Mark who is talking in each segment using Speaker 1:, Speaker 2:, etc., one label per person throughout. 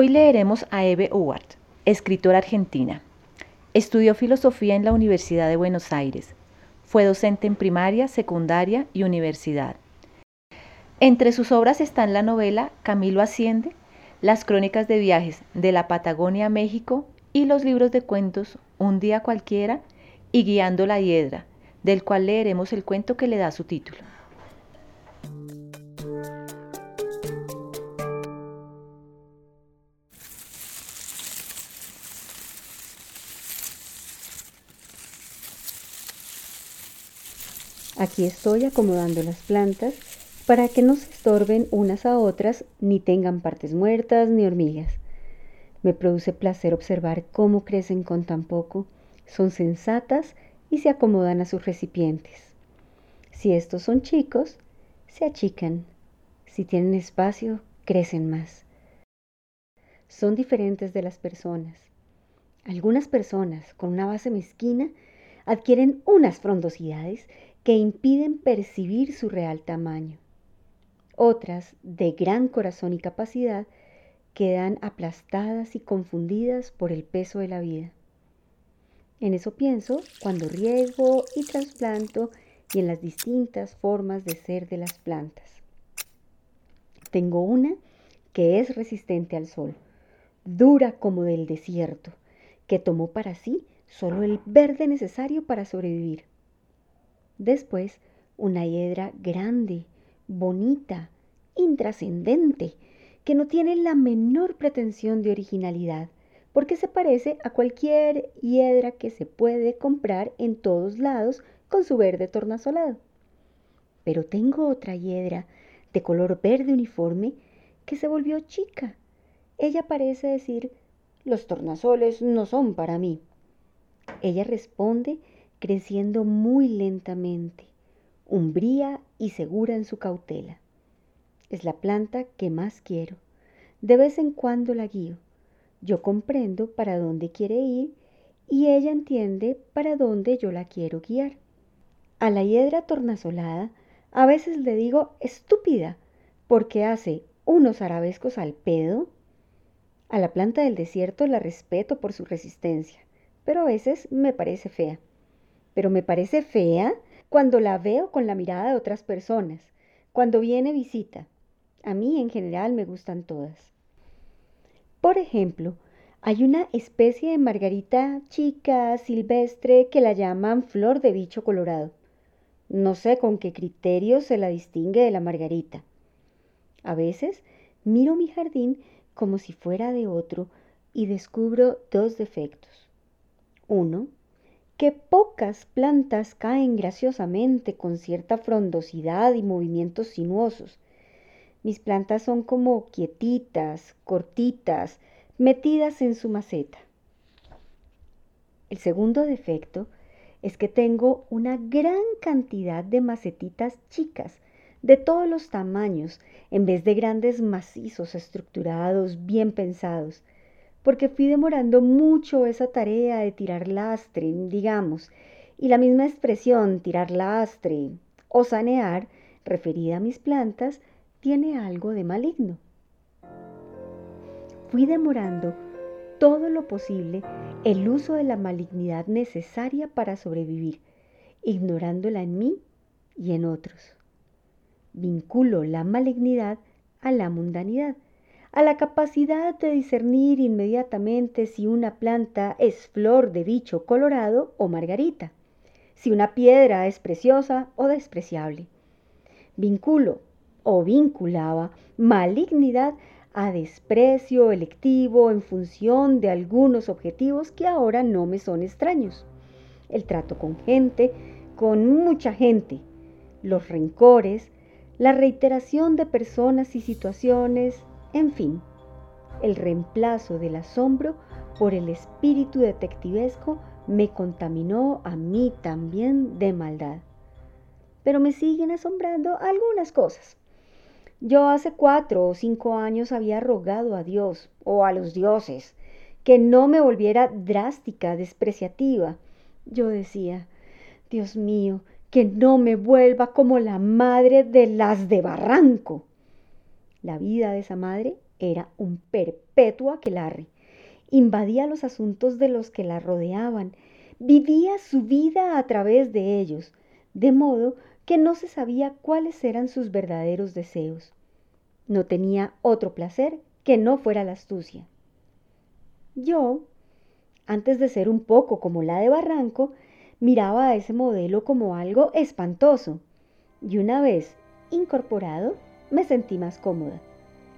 Speaker 1: Hoy leeremos a Eve Howard, escritora argentina. Estudió filosofía en la Universidad de Buenos Aires. Fue docente en primaria, secundaria y universidad. Entre sus obras están la novela Camilo Asciende, las crónicas de viajes de la Patagonia a México y los libros de cuentos Un día cualquiera y Guiando la Hiedra, del cual leeremos el cuento que le da su título.
Speaker 2: Aquí estoy acomodando las plantas para que no se estorben unas a otras ni tengan partes muertas ni hormigas. Me produce placer observar cómo crecen con tan poco, son sensatas y se acomodan a sus recipientes. Si estos son chicos, se achican. Si tienen espacio, crecen más. Son diferentes de las personas. Algunas personas con una base mezquina adquieren unas frondosidades que impiden percibir su real tamaño. Otras, de gran corazón y capacidad, quedan aplastadas y confundidas por el peso de la vida. En eso pienso cuando riego y trasplanto y en las distintas formas de ser de las plantas. Tengo una que es resistente al sol, dura como del desierto, que tomó para sí solo el verde necesario para sobrevivir. Después, una hiedra grande, bonita, intrascendente, que no tiene la menor pretensión de originalidad, porque se parece a cualquier hiedra que se puede comprar en todos lados con su verde tornasolado. Pero tengo otra hiedra de color verde uniforme que se volvió chica. Ella parece decir, los tornasoles no son para mí. Ella responde creciendo muy lentamente, umbría y segura en su cautela. Es la planta que más quiero. De vez en cuando la guío. Yo comprendo para dónde quiere ir y ella entiende para dónde yo la quiero guiar. A la hiedra tornasolada a veces le digo estúpida porque hace unos arabescos al pedo. A la planta del desierto la respeto por su resistencia, pero a veces me parece fea pero me parece fea cuando la veo con la mirada de otras personas, cuando viene visita. A mí en general me gustan todas. Por ejemplo, hay una especie de margarita chica, silvestre, que la llaman flor de bicho colorado. No sé con qué criterio se la distingue de la margarita. A veces miro mi jardín como si fuera de otro y descubro dos defectos. Uno, que pocas plantas caen graciosamente con cierta frondosidad y movimientos sinuosos. Mis plantas son como quietitas, cortitas, metidas en su maceta. El segundo defecto es que tengo una gran cantidad de macetitas chicas, de todos los tamaños, en vez de grandes macizos estructurados, bien pensados porque fui demorando mucho esa tarea de tirar lastre, digamos, y la misma expresión tirar lastre o sanear, referida a mis plantas, tiene algo de maligno. Fui demorando todo lo posible el uso de la malignidad necesaria para sobrevivir, ignorándola en mí y en otros. Vinculo la malignidad a la mundanidad a la capacidad de discernir inmediatamente si una planta es flor de bicho colorado o margarita, si una piedra es preciosa o despreciable. Vinculo o vinculaba malignidad a desprecio electivo en función de algunos objetivos que ahora no me son extraños. El trato con gente, con mucha gente, los rencores, la reiteración de personas y situaciones, en fin, el reemplazo del asombro por el espíritu detectivesco me contaminó a mí también de maldad. Pero me siguen asombrando algunas cosas. Yo hace cuatro o cinco años había rogado a Dios o a los dioses que no me volviera drástica, despreciativa. Yo decía, Dios mío, que no me vuelva como la madre de las de Barranco. La vida de esa madre era un perpetuo aquelarre. Invadía los asuntos de los que la rodeaban, vivía su vida a través de ellos, de modo que no se sabía cuáles eran sus verdaderos deseos. No tenía otro placer que no fuera la astucia. Yo, antes de ser un poco como la de Barranco, miraba a ese modelo como algo espantoso y una vez incorporado me sentí más cómoda.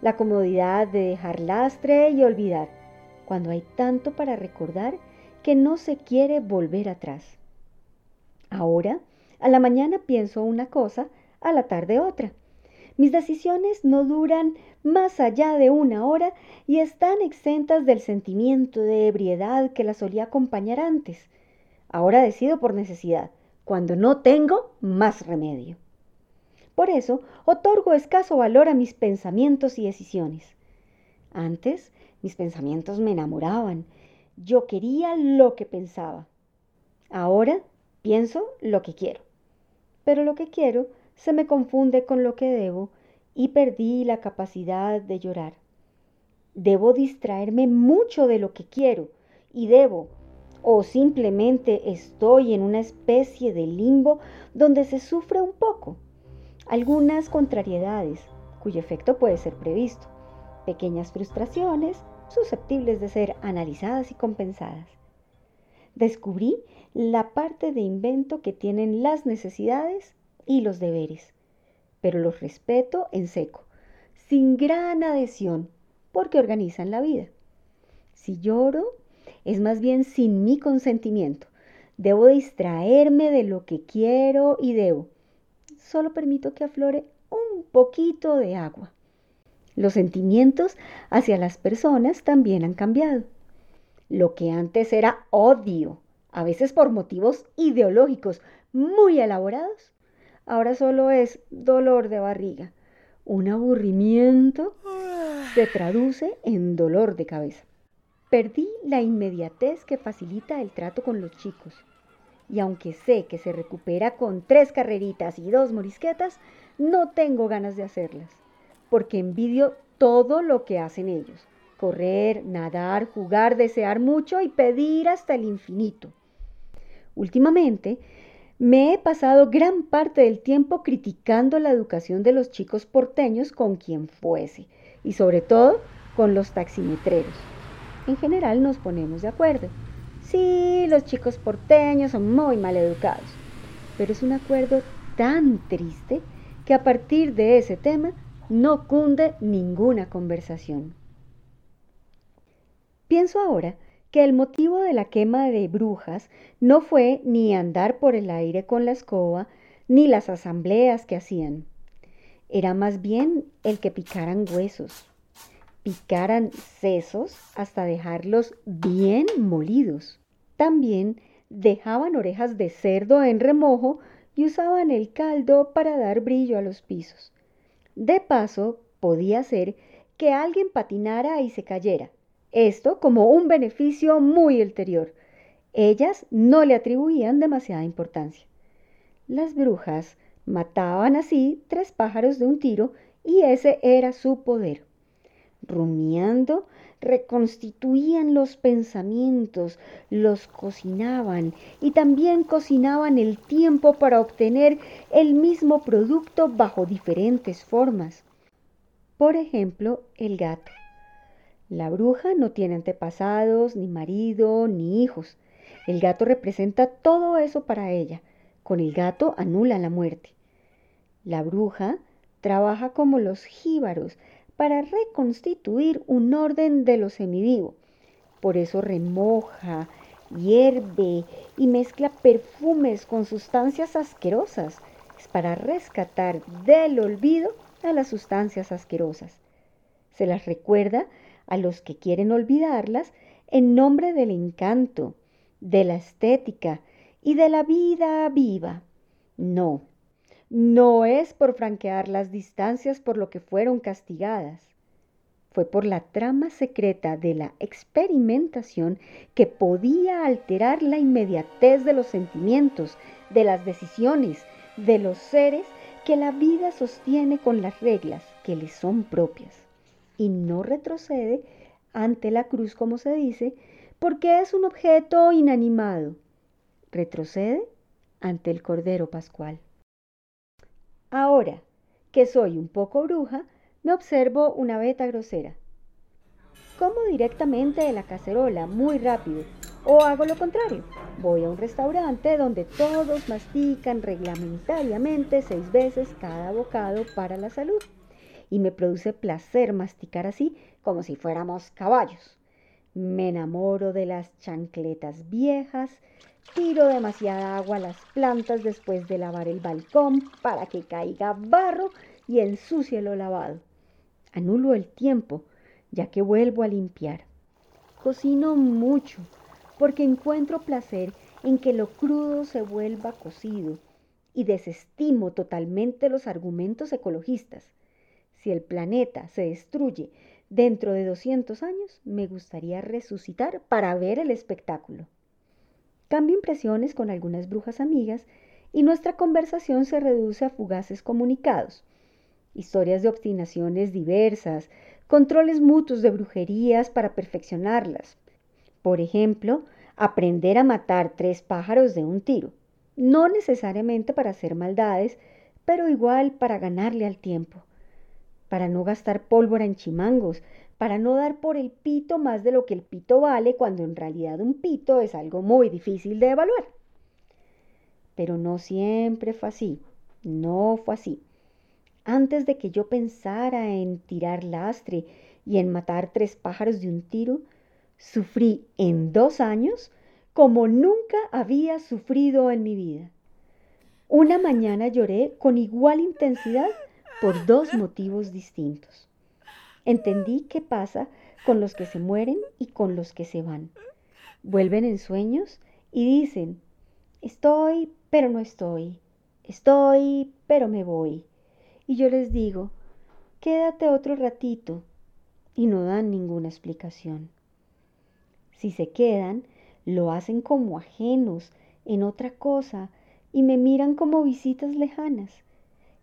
Speaker 2: La comodidad de dejar lastre y olvidar, cuando hay tanto para recordar que no se quiere volver atrás. Ahora, a la mañana pienso una cosa, a la tarde otra. Mis decisiones no duran más allá de una hora y están exentas del sentimiento de ebriedad que las solía acompañar antes. Ahora decido por necesidad, cuando no tengo más remedio. Por eso, otorgo escaso valor a mis pensamientos y decisiones. Antes, mis pensamientos me enamoraban. Yo quería lo que pensaba. Ahora, pienso lo que quiero. Pero lo que quiero se me confunde con lo que debo y perdí la capacidad de llorar. Debo distraerme mucho de lo que quiero y debo, o simplemente estoy en una especie de limbo donde se sufre un poco. Algunas contrariedades, cuyo efecto puede ser previsto, pequeñas frustraciones susceptibles de ser analizadas y compensadas. Descubrí la parte de invento que tienen las necesidades y los deberes, pero los respeto en seco, sin gran adhesión, porque organizan la vida. Si lloro, es más bien sin mi consentimiento. Debo distraerme de lo que quiero y debo. Solo permito que aflore un poquito de agua. Los sentimientos hacia las personas también han cambiado. Lo que antes era odio, a veces por motivos ideológicos muy elaborados, ahora solo es dolor de barriga. Un aburrimiento se traduce en dolor de cabeza. Perdí la inmediatez que facilita el trato con los chicos. Y aunque sé que se recupera con tres carreritas y dos morisquetas, no tengo ganas de hacerlas, porque envidio todo lo que hacen ellos. Correr, nadar, jugar, desear mucho y pedir hasta el infinito. Últimamente, me he pasado gran parte del tiempo criticando la educación de los chicos porteños con quien fuese, y sobre todo con los taximetreros en general nos ponemos de acuerdo. Sí, los chicos porteños son muy mal educados, pero es un acuerdo tan triste que a partir de ese tema no cunde ninguna conversación. Pienso ahora que el motivo de la quema de brujas no fue ni andar por el aire con la escoba, ni las asambleas que hacían. Era más bien el que picaran huesos, picaran sesos hasta dejarlos bien molidos. También dejaban orejas de cerdo en remojo y usaban el caldo para dar brillo a los pisos. De paso, podía ser que alguien patinara y se cayera. Esto como un beneficio muy ulterior. Ellas no le atribuían demasiada importancia. Las brujas mataban así tres pájaros de un tiro y ese era su poder rumiando, reconstituían los pensamientos, los cocinaban y también cocinaban el tiempo para obtener el mismo producto bajo diferentes formas. Por ejemplo, el gato. La bruja no tiene antepasados, ni marido, ni hijos. El gato representa todo eso para ella, Con el gato anula la muerte. La bruja trabaja como los jíbaros para reconstituir un orden de lo semivivo. Por eso remoja, hierve y mezcla perfumes con sustancias asquerosas. Es para rescatar del olvido a las sustancias asquerosas. Se las recuerda a los que quieren olvidarlas en nombre del encanto, de la estética y de la vida viva. No, no es por franquear las distancias por lo que fueron castigadas. Fue por la trama secreta de la experimentación que podía alterar la inmediatez de los sentimientos, de las decisiones, de los seres que la vida sostiene con las reglas que le son propias y no retrocede ante la cruz, como se dice, porque es un objeto inanimado. Retrocede ante el Cordero Pascual. Ahora que soy un poco bruja, me observo una beta grosera. Como directamente de la cacerola, muy rápido, o hago lo contrario. Voy a un restaurante donde todos mastican reglamentariamente seis veces cada bocado para la salud. Y me produce placer masticar así como si fuéramos caballos. Me enamoro de las chancletas viejas, tiro demasiada agua a las plantas después de lavar el balcón para que caiga barro y ensucie lo lavado. Anulo el tiempo, ya que vuelvo a limpiar. Cocino mucho, porque encuentro placer en que lo crudo se vuelva cocido y desestimo totalmente los argumentos ecologistas. Si el planeta se destruye dentro de 200 años, me gustaría resucitar para ver el espectáculo. Cambio impresiones con algunas brujas amigas y nuestra conversación se reduce a fugaces comunicados, historias de obstinaciones diversas, controles mutuos de brujerías para perfeccionarlas, por ejemplo, aprender a matar tres pájaros de un tiro. No necesariamente para hacer maldades, pero igual para ganarle al tiempo. Para no gastar pólvora en chimangos, para no dar por el pito más de lo que el pito vale cuando en realidad un pito es algo muy difícil de evaluar. Pero no siempre fue así, no fue así. Antes de que yo pensara en tirar lastre y en matar tres pájaros de un tiro, Sufrí en dos años como nunca había sufrido en mi vida. Una mañana lloré con igual intensidad por dos motivos distintos. Entendí qué pasa con los que se mueren y con los que se van. Vuelven en sueños y dicen, estoy, pero no estoy, estoy, pero me voy. Y yo les digo, quédate otro ratito, y no dan ninguna explicación. Si se quedan, lo hacen como ajenos, en otra cosa, y me miran como visitas lejanas.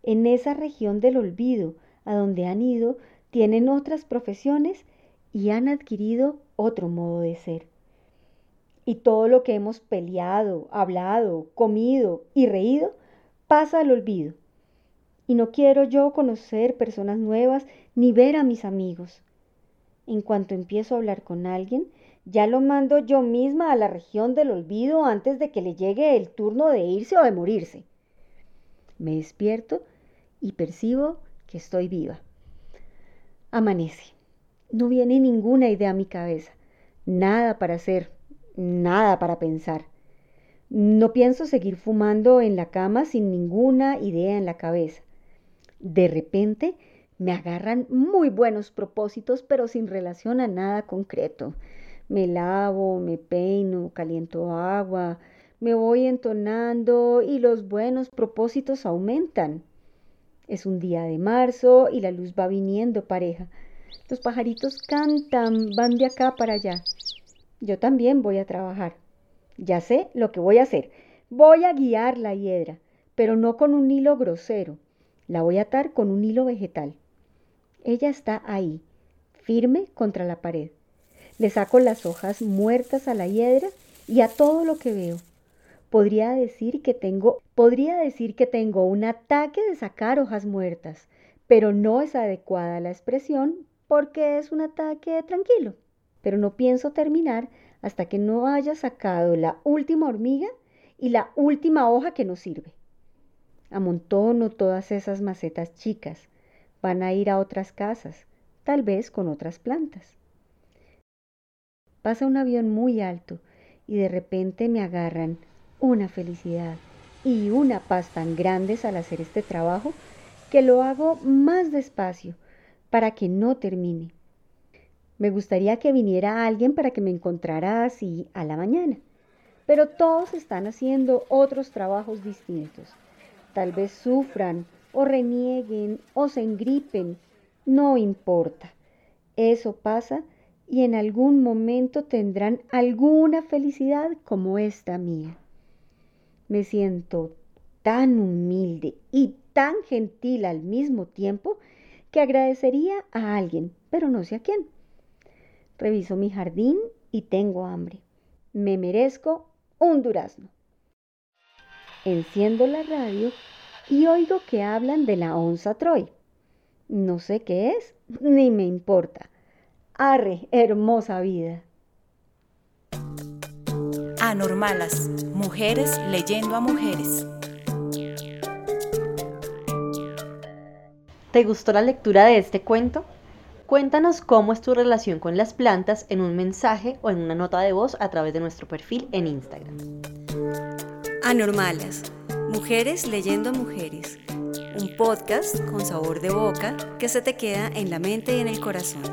Speaker 2: En esa región del olvido, a donde han ido, tienen otras profesiones y han adquirido otro modo de ser. Y todo lo que hemos peleado, hablado, comido y reído pasa al olvido. Y no quiero yo conocer personas nuevas ni ver a mis amigos. En cuanto empiezo a hablar con alguien, ya lo mando yo misma a la región del olvido antes de que le llegue el turno de irse o de morirse. Me despierto y percibo que estoy viva. Amanece. No viene ninguna idea a mi cabeza. Nada para hacer, nada para pensar. No pienso seguir fumando en la cama sin ninguna idea en la cabeza. De repente me agarran muy buenos propósitos, pero sin relación a nada concreto. Me lavo, me peino, caliento agua, me voy entonando y los buenos propósitos aumentan. Es un día de marzo y la luz va viniendo pareja. Los pajaritos cantan, van de acá para allá. Yo también voy a trabajar. Ya sé lo que voy a hacer. Voy a guiar la hiedra, pero no con un hilo grosero. La voy a atar con un hilo vegetal. Ella está ahí, firme contra la pared. Le saco las hojas muertas a la hiedra y a todo lo que veo. Podría decir que tengo, podría decir que tengo un ataque de sacar hojas muertas, pero no es adecuada la expresión porque es un ataque tranquilo. Pero no pienso terminar hasta que no haya sacado la última hormiga y la última hoja que no sirve. Amontono todas esas macetas chicas. Van a ir a otras casas, tal vez con otras plantas. Pasa un avión muy alto y de repente me agarran una felicidad y una paz tan grandes al hacer este trabajo que lo hago más despacio para que no termine. Me gustaría que viniera alguien para que me encontrara así a la mañana, pero todos están haciendo otros trabajos distintos. Tal vez sufran o renieguen o se engripen, no importa. Eso pasa y en algún momento tendrán alguna felicidad como esta mía. Me siento tan humilde y tan gentil al mismo tiempo que agradecería a alguien, pero no sé a quién. Reviso mi jardín y tengo hambre. Me merezco un durazno. Enciendo la radio y oigo que hablan de la onza Troy. No sé qué es, ni me importa. Arre, hermosa vida.
Speaker 1: Anormalas, mujeres leyendo a mujeres.
Speaker 3: ¿Te gustó la lectura de este cuento? Cuéntanos cómo es tu relación con las plantas en un mensaje o en una nota de voz a través de nuestro perfil en Instagram.
Speaker 4: Anormalas, mujeres leyendo a mujeres. Un podcast con sabor de boca que se te queda en la mente y en el corazón.